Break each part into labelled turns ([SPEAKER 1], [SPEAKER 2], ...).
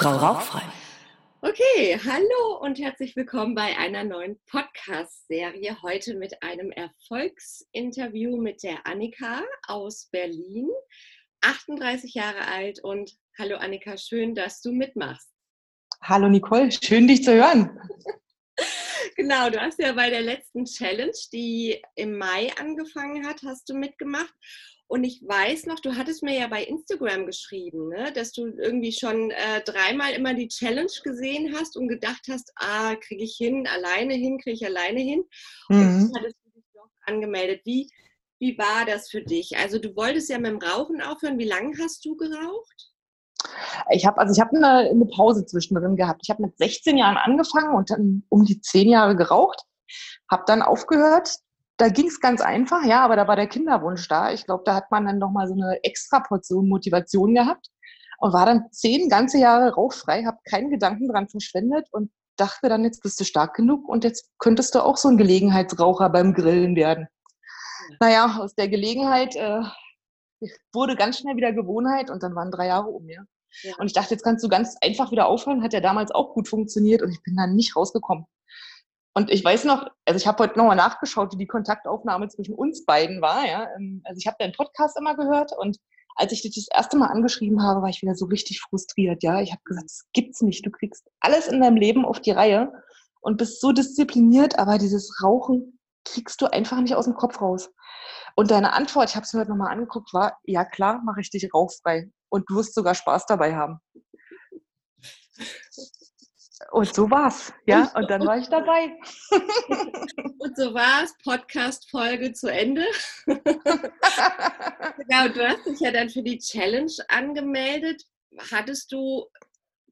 [SPEAKER 1] Frau Rauchfrei.
[SPEAKER 2] Okay, hallo und herzlich willkommen bei einer neuen Podcast-Serie. Heute mit einem Erfolgsinterview mit der Annika aus Berlin, 38 Jahre alt. Und hallo Annika, schön, dass du mitmachst.
[SPEAKER 3] Hallo Nicole, schön dich zu hören.
[SPEAKER 2] genau, du hast ja bei der letzten Challenge, die im Mai angefangen hat, hast du mitgemacht. Und ich weiß noch, du hattest mir ja bei Instagram geschrieben, ne, dass du irgendwie schon äh, dreimal immer die Challenge gesehen hast und gedacht hast, ah, kriege ich hin, alleine hin, kriege ich alleine hin. Mhm. Und hattest du dich doch angemeldet. Wie, wie war das für dich? Also du wolltest ja mit dem Rauchen aufhören. Wie lange hast du geraucht?
[SPEAKER 3] Ich habe also ich habe eine, eine Pause zwischendrin gehabt. Ich habe mit 16 Jahren angefangen und dann um die 10 Jahre geraucht, habe dann aufgehört, da ging es ganz einfach, ja, aber da war der Kinderwunsch da. Ich glaube, da hat man dann nochmal so eine extra Portion Motivation gehabt und war dann zehn ganze Jahre rauchfrei, habe keinen Gedanken dran verschwendet und dachte dann, jetzt bist du stark genug und jetzt könntest du auch so ein Gelegenheitsraucher beim Grillen werden. Naja, aus der Gelegenheit äh, wurde ganz schnell wieder Gewohnheit und dann waren drei Jahre um mir. Ja. Und ich dachte, jetzt kannst du ganz einfach wieder aufhören. Hat ja damals auch gut funktioniert und ich bin dann nicht rausgekommen. Und ich weiß noch, also ich habe heute nochmal nachgeschaut, wie die Kontaktaufnahme zwischen uns beiden war. Ja? Ähm, also ich habe deinen Podcast immer gehört und als ich dich das erste Mal angeschrieben habe, war ich wieder so richtig frustriert. Ja, ich habe gesagt, das gibt's nicht. Du kriegst alles in deinem Leben auf die Reihe und bist so diszipliniert, aber dieses Rauchen kriegst du einfach nicht aus dem Kopf raus. Und deine Antwort, ich habe es mir heute nochmal angeguckt, war, ja klar, mache ich dich rauchfrei. Und du wirst sogar Spaß dabei haben. Und so war's, ja. Und dann war ich dabei.
[SPEAKER 2] Und so war's. Podcast-Folge zu Ende. genau, du hast dich ja dann für die Challenge angemeldet. Hattest du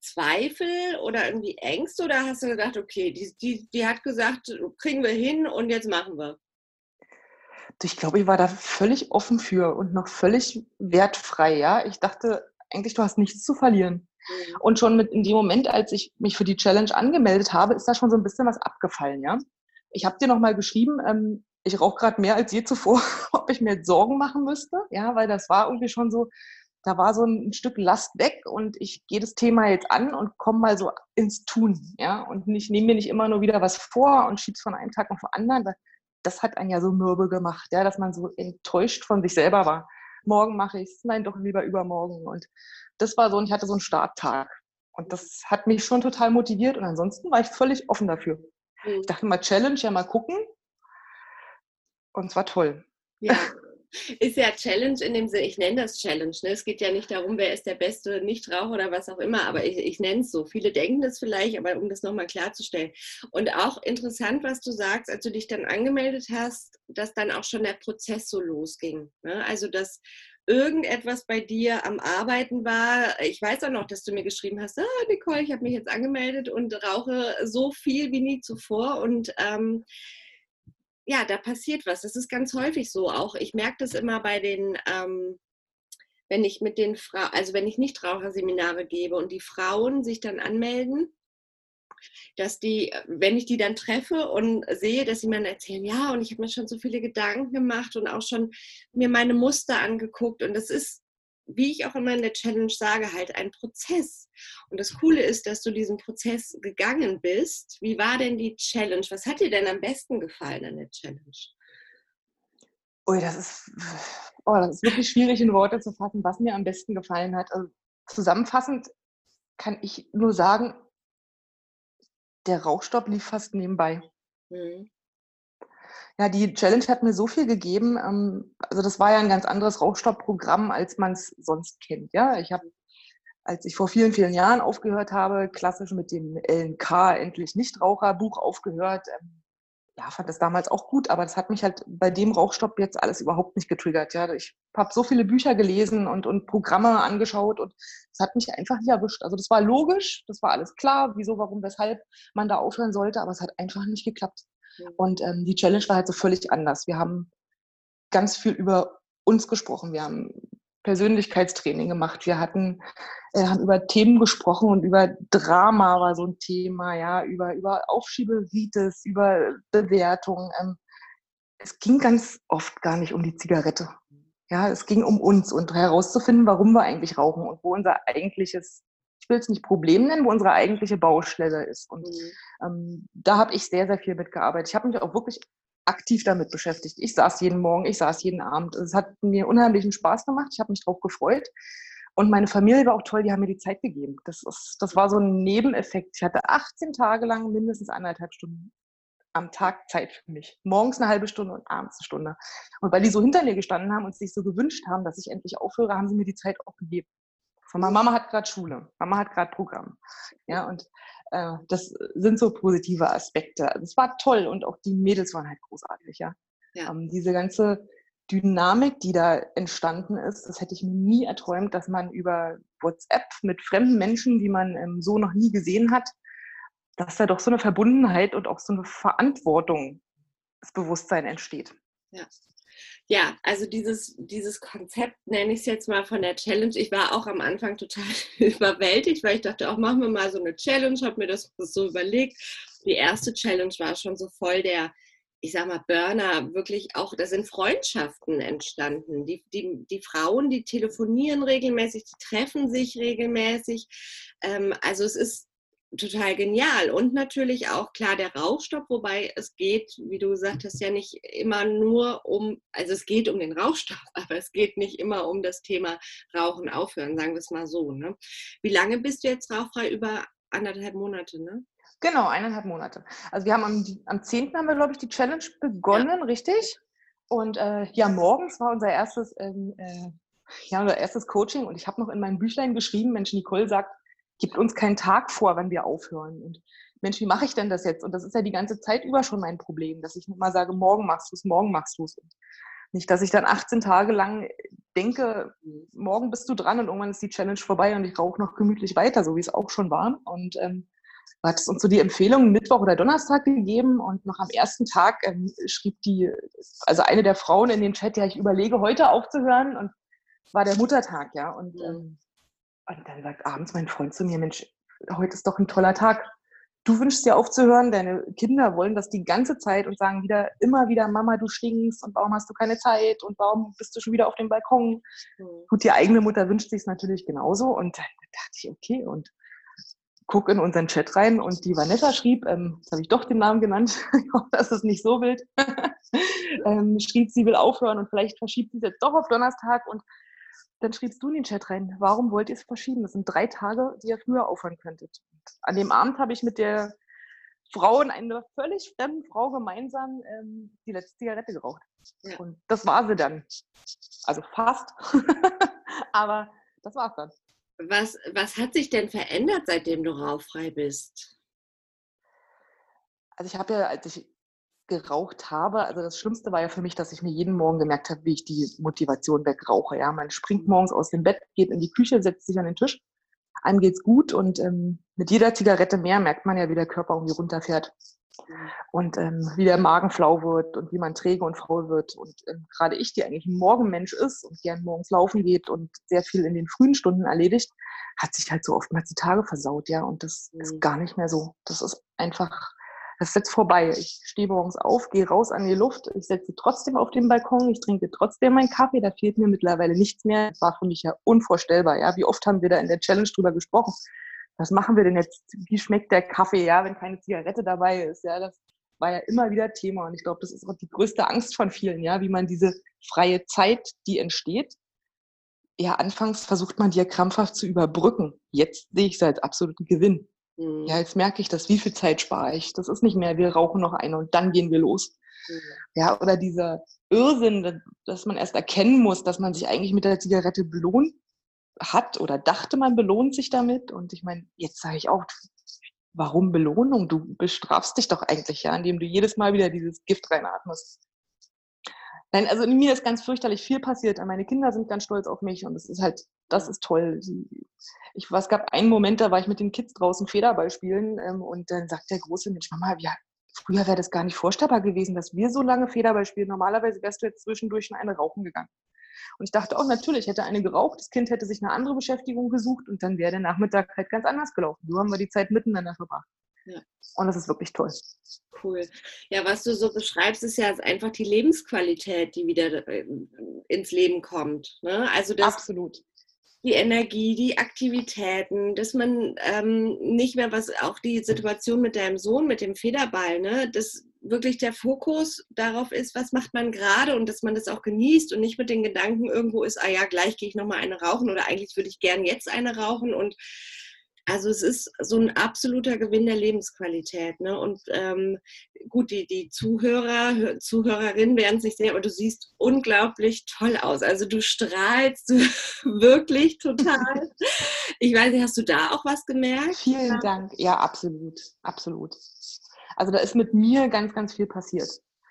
[SPEAKER 2] Zweifel oder irgendwie Ängste oder hast du gedacht, okay, die, die, die hat gesagt, kriegen wir hin und jetzt machen wir?
[SPEAKER 3] Ich glaube, ich war da völlig offen für und noch völlig wertfrei, ja. Ich dachte eigentlich, du hast nichts zu verlieren. Mhm. Und schon mit in dem Moment, als ich mich für die Challenge angemeldet habe, ist da schon so ein bisschen was abgefallen, ja. Ich habe dir nochmal geschrieben, ähm, ich rauche gerade mehr als je zuvor, ob ich mir jetzt Sorgen machen müsste, ja, weil das war irgendwie schon so, da war so ein Stück Last weg und ich gehe das Thema jetzt an und komme mal so ins Tun, ja, und ich nehme mir nicht immer nur wieder was vor und schiebe es von einem Tag auf den anderen, das hat einen ja so mürbe gemacht, ja, dass man so enttäuscht von sich selber war. Morgen mache ich es, nein, doch lieber übermorgen und das war so, und ich hatte so einen Starttag. Und das hat mich schon total motiviert und ansonsten war ich völlig offen dafür. Mhm. Ich dachte mal, Challenge, ja mal gucken. Und es war toll.
[SPEAKER 2] Ja. Ist ja Challenge in dem Sinne, ich nenne das Challenge. Ne? Es geht ja nicht darum, wer ist der beste Nichtraucher oder was auch immer, aber ich, ich nenne es so. Viele denken das vielleicht, aber um das nochmal klarzustellen. Und auch interessant, was du sagst, als du dich dann angemeldet hast, dass dann auch schon der Prozess so losging. Ne? Also, dass irgendetwas bei dir am Arbeiten war. Ich weiß auch noch, dass du mir geschrieben hast, ah, Nicole, ich habe mich jetzt angemeldet und rauche so viel wie nie zuvor. Und ähm, ja, da passiert was. Das ist ganz häufig so. Auch ich merke das immer bei den, ähm, wenn ich mit den Frauen, also wenn ich nicht Raucherseminare gebe und die Frauen sich dann anmelden, dass die, wenn ich die dann treffe und sehe, dass sie mir dann erzählen, ja, und ich habe mir schon so viele Gedanken gemacht und auch schon mir meine Muster angeguckt. Und das ist, wie ich auch immer in der Challenge sage, halt ein Prozess. Und das Coole ist, dass du diesen Prozess gegangen bist. Wie war denn die Challenge? Was hat dir denn am besten gefallen an der Challenge?
[SPEAKER 3] Ui, das ist, oh, das ist wirklich schwierig in Worte zu fassen, was mir am besten gefallen hat. Also zusammenfassend kann ich nur sagen, der Rauchstopp lief fast nebenbei. Mhm. Ja, die Challenge hat mir so viel gegeben. Ähm, also das war ja ein ganz anderes Rauchstoppprogramm, als man es sonst kennt. Ja, ich habe, als ich vor vielen, vielen Jahren aufgehört habe, klassisch mit dem LNK, endlich Nichtraucherbuch aufgehört. Ähm, ja, fand das damals auch gut, aber das hat mich halt bei dem Rauchstopp jetzt alles überhaupt nicht getriggert. Ja, ich habe so viele Bücher gelesen und, und Programme angeschaut und es hat mich einfach nicht erwischt. Also das war logisch, das war alles klar, wieso, warum, weshalb man da aufhören sollte, aber es hat einfach nicht geklappt. Ja. Und ähm, die Challenge war halt so völlig anders. Wir haben ganz viel über uns gesprochen. Wir haben Persönlichkeitstraining gemacht. Wir hatten, äh, haben über Themen gesprochen und über Drama war so ein Thema, ja, über, über Aufschieberitis, über Bewertung. Ähm, es ging ganz oft gar nicht um die Zigarette. Ja, es ging um uns und herauszufinden, warum wir eigentlich rauchen und wo unser eigentliches ich will es nicht Problem nennen, wo unsere eigentliche Baustelle ist. Und mhm. Ähm, da habe ich sehr, sehr viel mitgearbeitet. Ich habe mich auch wirklich aktiv damit beschäftigt. Ich saß jeden Morgen, ich saß jeden Abend. Es hat mir unheimlichen Spaß gemacht. Ich habe mich darauf gefreut. Und meine Familie war auch toll, die haben mir die Zeit gegeben. Das, ist, das war so ein Nebeneffekt. Ich hatte 18 Tage lang mindestens eineinhalb Stunden am Tag Zeit für mich. Morgens eine halbe Stunde und abends eine Stunde. Und weil die so hinter mir gestanden haben und sich so gewünscht haben, dass ich endlich aufhöre, haben sie mir die Zeit auch gegeben. Von meiner Mama hat gerade Schule, Mama hat gerade Programm. Ja, und äh, das sind so positive Aspekte. Also es war toll und auch die Mädels waren halt großartig, ja. ja. Ähm, diese ganze Dynamik, die da entstanden ist, das hätte ich mir nie erträumt, dass man über WhatsApp mit fremden Menschen, die man ähm, so noch nie gesehen hat, dass da doch so eine Verbundenheit und auch so eine Verantwortungsbewusstsein entsteht.
[SPEAKER 2] Ja. Ja, also dieses, dieses Konzept nenne ich es jetzt mal von der Challenge. Ich war auch am Anfang total überwältigt, weil ich dachte, auch machen wir mal so eine Challenge, habe mir das so überlegt. Die erste Challenge war schon so voll der, ich sag mal, Burner, wirklich auch, da sind Freundschaften entstanden. Die, die, die Frauen, die telefonieren regelmäßig, die treffen sich regelmäßig. Ähm, also es ist total genial. Und natürlich auch klar der Rauchstopp, wobei es geht, wie du gesagt hast, ja nicht immer nur um, also es geht um den Rauchstopp, aber es geht nicht immer um das Thema Rauchen aufhören, sagen wir es mal so. Ne? Wie lange bist du jetzt rauchfrei? Über anderthalb Monate, ne?
[SPEAKER 3] Genau, eineinhalb Monate. Also wir haben am, am 10. haben wir, glaube ich, die Challenge begonnen, ja. richtig? Und äh, ja, morgens war unser erstes, ähm, äh, ja, unser erstes Coaching und ich habe noch in meinem Büchlein geschrieben, Mensch, Nicole sagt, gibt uns keinen Tag vor, wann wir aufhören. Und Mensch, wie mache ich denn das jetzt? Und das ist ja die ganze Zeit über schon mein Problem, dass ich nicht mal sage, morgen machst du es, morgen machst du es. Nicht, dass ich dann 18 Tage lang denke, morgen bist du dran und irgendwann ist die Challenge vorbei und ich rauche noch gemütlich weiter, so wie es auch schon war. Und ähm, hat es uns so die Empfehlung Mittwoch oder Donnerstag gegeben und noch am ersten Tag ähm, schrieb die, also eine der Frauen in dem Chat, ja, ich überlege heute aufzuhören und war der Muttertag, ja. Und ähm, und dann sagt abends mein Freund zu mir, Mensch, heute ist doch ein toller Tag. Du wünschst dir aufzuhören, deine Kinder wollen das die ganze Zeit und sagen wieder, immer wieder, Mama, du stinkst und warum hast du keine Zeit und warum bist du schon wieder auf dem Balkon? Mhm. Gut, die eigene Mutter wünscht sich es natürlich genauso und dann dachte ich, okay, und guck in unseren Chat rein und die Vanessa schrieb, ähm, jetzt habe ich doch den Namen genannt, ich hoffe, das ist nicht so wild, ähm, schrieb, sie will aufhören und vielleicht verschiebt sie es jetzt doch auf Donnerstag und dann schriebst du in den Chat rein, warum wollt ihr es verschieben? Das sind drei Tage, die ihr früher aufhören könntet. Und an dem Abend habe ich mit der Frau und einer völlig fremden Frau gemeinsam ähm, die letzte Zigarette geraucht. Ja. Und das war sie dann. Also fast. Aber das war's dann.
[SPEAKER 2] Was, was hat sich denn verändert, seitdem du rauchfrei bist?
[SPEAKER 3] Also ich habe ja, als ich geraucht habe, also das Schlimmste war ja für mich, dass ich mir jeden Morgen gemerkt habe, wie ich die Motivation wegrauche. Ja, man springt morgens aus dem Bett, geht in die Küche, setzt sich an den Tisch, einem geht's gut und ähm, mit jeder Zigarette mehr merkt man ja, wie der Körper irgendwie runterfährt und ähm, wie der Magen flau wird und wie man träge und faul wird. Und ähm, gerade ich, die eigentlich ein Morgenmensch ist und gern morgens laufen geht und sehr viel in den frühen Stunden erledigt, hat sich halt so oftmals die Tage versaut, ja. Und das mhm. ist gar nicht mehr so. Das ist einfach das ist jetzt vorbei. Ich stehe morgens auf, gehe raus an die Luft, ich setze trotzdem auf den Balkon, ich trinke trotzdem meinen Kaffee, da fehlt mir mittlerweile nichts mehr. Das war für mich ja unvorstellbar. Ja, wie oft haben wir da in der Challenge drüber gesprochen? Was machen wir denn jetzt? Wie schmeckt der Kaffee, ja, wenn keine Zigarette dabei ist? Ja, das war ja immer wieder Thema. Und ich glaube, das ist auch die größte Angst von vielen, ja, wie man diese freie Zeit, die entsteht, ja, anfangs versucht man die ja krampfhaft zu überbrücken. Jetzt sehe ich es als absoluten Gewinn. Mhm. Ja, jetzt merke ich das, wie viel Zeit spare ich. Das ist nicht mehr, wir rauchen noch eine und dann gehen wir los. Mhm. Ja, oder dieser Irrsinn, dass man erst erkennen muss, dass man sich eigentlich mit der Zigarette belohnt hat oder dachte, man belohnt sich damit. Und ich meine, jetzt sage ich auch, warum Belohnung? Du bestrafst dich doch eigentlich ja, indem du jedes Mal wieder dieses Gift reinatmest. Nein, also in mir ist ganz fürchterlich viel passiert. Meine Kinder sind ganz stolz auf mich und es ist halt, das ist toll. Ich, es gab einen Moment, da war ich mit den Kids draußen Federball spielen ähm, und dann sagt der große Mensch, Mama, ja, früher wäre das gar nicht vorstellbar gewesen, dass wir so lange Federball spielen. Normalerweise wärst du jetzt zwischendurch in eine rauchen gegangen. Und ich dachte auch, natürlich hätte eine geraucht, das Kind hätte sich eine andere Beschäftigung gesucht und dann wäre der Nachmittag halt ganz anders gelaufen. So haben wir die Zeit miteinander verbracht. Ja. Und das ist wirklich toll.
[SPEAKER 2] Cool. Ja, was du so beschreibst, ist ja einfach die Lebensqualität, die wieder äh, ins Leben kommt. Ne? Also das,
[SPEAKER 3] Absolut.
[SPEAKER 2] die Energie, die Aktivitäten, dass man ähm, nicht mehr was, auch die Situation mit deinem Sohn, mit dem Federball, ne, dass wirklich der Fokus darauf ist, was macht man gerade und dass man das auch genießt und nicht mit den Gedanken irgendwo ist, ah ja, gleich gehe ich nochmal eine rauchen oder eigentlich würde ich gern jetzt eine rauchen und also es ist so ein absoluter Gewinn der Lebensqualität. Ne? Und ähm, gut, die, die Zuhörer, Zuhörerinnen werden es nicht sehen, aber du siehst unglaublich toll aus. Also du strahlst wirklich total. Ich weiß nicht, hast du da auch was gemerkt?
[SPEAKER 3] Vielen Dank. Ja, absolut, absolut. Also da ist mit mir ganz, ganz viel passiert.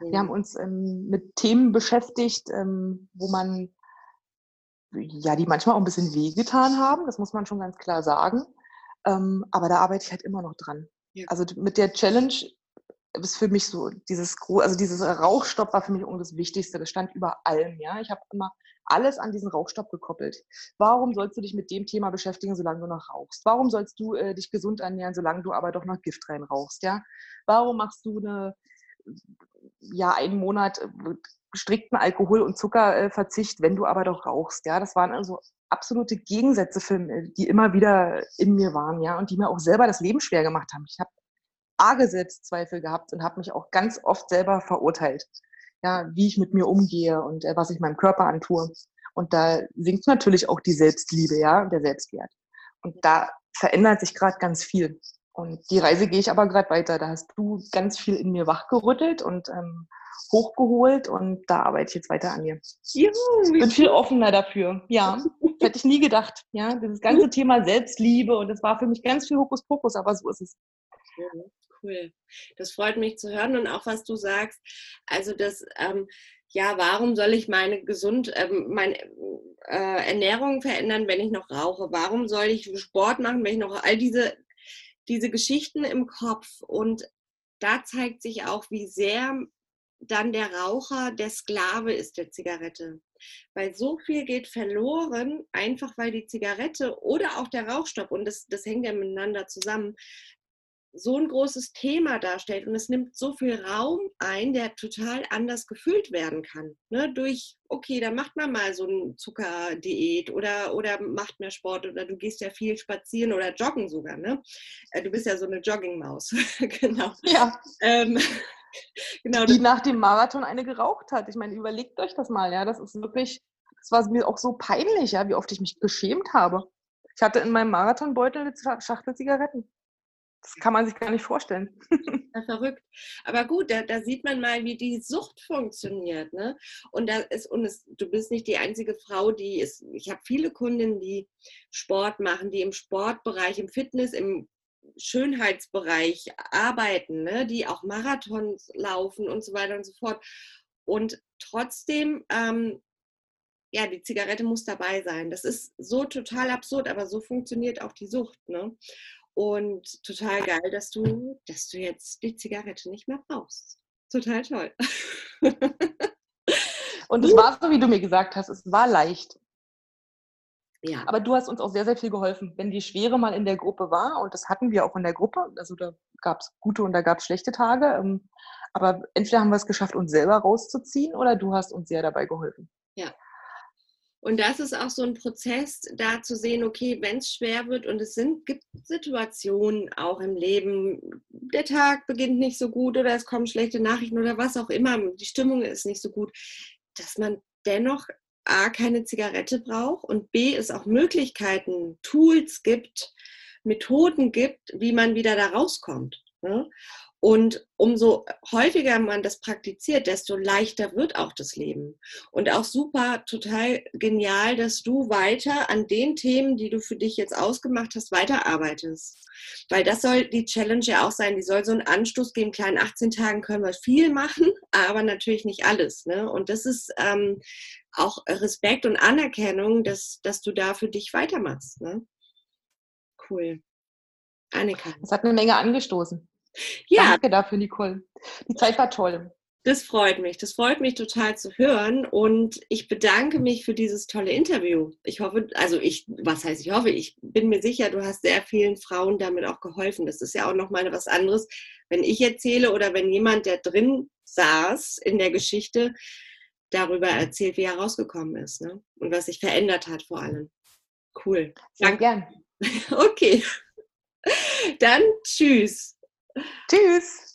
[SPEAKER 3] Mhm. Wir haben uns ähm, mit Themen beschäftigt, ähm, wo man ja, die manchmal auch ein bisschen wehgetan haben, das muss man schon ganz klar sagen. Ähm, aber da arbeite ich halt immer noch dran. Ja. Also mit der Challenge ist für mich so dieses also dieses Rauchstopp war für mich das Wichtigste. Das stand über allem, ja. Ich habe immer alles an diesen Rauchstopp gekoppelt. Warum sollst du dich mit dem Thema beschäftigen, solange du noch rauchst? Warum sollst du äh, dich gesund ernähren, solange du aber doch noch Gift rein rauchst, ja? Warum machst du eine ja einen Monat äh, strikten Alkohol- und Zuckerverzicht, wenn du aber doch rauchst, ja? Das waren also absolute Gegensätze, für, die immer wieder in mir waren, ja, und die mir auch selber das Leben schwer gemacht haben. Ich habe arge Selbstzweifel gehabt und habe mich auch ganz oft selber verurteilt, ja, wie ich mit mir umgehe und äh, was ich meinem Körper antue. Und da sinkt natürlich auch die Selbstliebe, ja, der Selbstwert. Und da verändert sich gerade ganz viel. Und die Reise gehe ich aber gerade weiter. Da hast du ganz viel in mir wachgerüttelt und ähm, hochgeholt und da arbeite ich jetzt weiter an mir. Juhu, ich bin viel offener dafür. Ja, hätte ich nie gedacht. Ja, dieses ganze Thema Selbstliebe und das war für mich ganz viel Hokuspokus, aber so ist es.
[SPEAKER 2] cool. Das freut mich zu hören und auch was du sagst. Also das, ähm, ja, warum soll ich meine gesund, ähm, meine äh, Ernährung verändern, wenn ich noch rauche? Warum soll ich Sport machen, wenn ich noch all diese diese Geschichten im Kopf und da zeigt sich auch, wie sehr dann der Raucher der Sklave ist der Zigarette. Weil so viel geht verloren, einfach weil die Zigarette oder auch der Rauchstopp, und das, das hängt ja miteinander zusammen, so ein großes Thema darstellt und es nimmt so viel Raum ein, der total anders gefüllt werden kann. Ne? Durch, okay, da macht man mal so eine Zuckerdiät oder, oder macht mehr Sport oder du gehst ja viel spazieren oder joggen sogar. Ne? Äh, du bist ja so eine Joggingmaus. genau.
[SPEAKER 3] Ja. Ähm, genau, die nach dem Marathon eine geraucht hat. Ich meine, überlegt euch das mal, ja. Das ist wirklich, das war mir auch so peinlich, ja, wie oft ich mich geschämt habe. Ich hatte in meinem Marathonbeutel eine Schachtel Zigaretten. Das kann man sich gar nicht vorstellen.
[SPEAKER 2] Ja, verrückt. Aber gut, da, da, sieht man mal, wie die Sucht funktioniert. Ne? Und da ist, und es, du bist nicht die einzige Frau, die ist, ich habe viele Kundinnen, die Sport machen, die im Sportbereich, im Fitness, im Schönheitsbereich arbeiten, ne, die auch Marathons laufen und so weiter und so fort. Und trotzdem, ähm, ja, die Zigarette muss dabei sein. Das ist so total absurd, aber so funktioniert auch die Sucht. Ne? Und total geil, dass du, dass du jetzt die Zigarette nicht mehr brauchst. Total toll.
[SPEAKER 3] und es war so, wie du mir gesagt hast, es war leicht. Ja. Aber du hast uns auch sehr, sehr viel geholfen. Wenn die Schwere mal in der Gruppe war, und das hatten wir auch in der Gruppe, also da gab es gute und da gab es schlechte Tage, ähm, aber entweder haben wir es geschafft, uns selber rauszuziehen, oder du hast uns sehr dabei geholfen.
[SPEAKER 2] Ja. Und das ist auch so ein Prozess, da zu sehen, okay, wenn es schwer wird und es sind, gibt Situationen auch im Leben, der Tag beginnt nicht so gut oder es kommen schlechte Nachrichten oder was auch immer, die Stimmung ist nicht so gut, dass man dennoch A, keine Zigarette braucht und B, es auch Möglichkeiten, Tools gibt, Methoden gibt, wie man wieder da rauskommt. Ne? Und umso häufiger man das praktiziert, desto leichter wird auch das Leben. Und auch super, total genial, dass du weiter an den Themen, die du für dich jetzt ausgemacht hast, weiterarbeitest. Weil das soll die Challenge ja auch sein. Die soll so einen Anstoß geben. Klar, in 18 Tagen können wir viel machen, aber natürlich nicht alles. Ne? Und das ist ähm, auch Respekt und Anerkennung, dass, dass du da für dich weitermachst. Ne? Cool.
[SPEAKER 3] Annika. Das hat eine Menge angestoßen. Ja. Danke dafür, Nicole. Die Zeit war toll.
[SPEAKER 2] Das freut mich. Das freut mich total zu hören. Und ich bedanke mich für dieses tolle Interview. Ich hoffe, also ich, was heißt ich hoffe, ich bin mir sicher, du hast sehr vielen Frauen damit auch geholfen. Das ist ja auch nochmal was anderes, wenn ich erzähle oder wenn jemand, der drin saß in der Geschichte, darüber erzählt, wie er rausgekommen ist ne? und was sich verändert hat vor allem. Cool.
[SPEAKER 3] Sehr Danke. gern.
[SPEAKER 2] Okay. Dann tschüss.
[SPEAKER 3] Tschüss.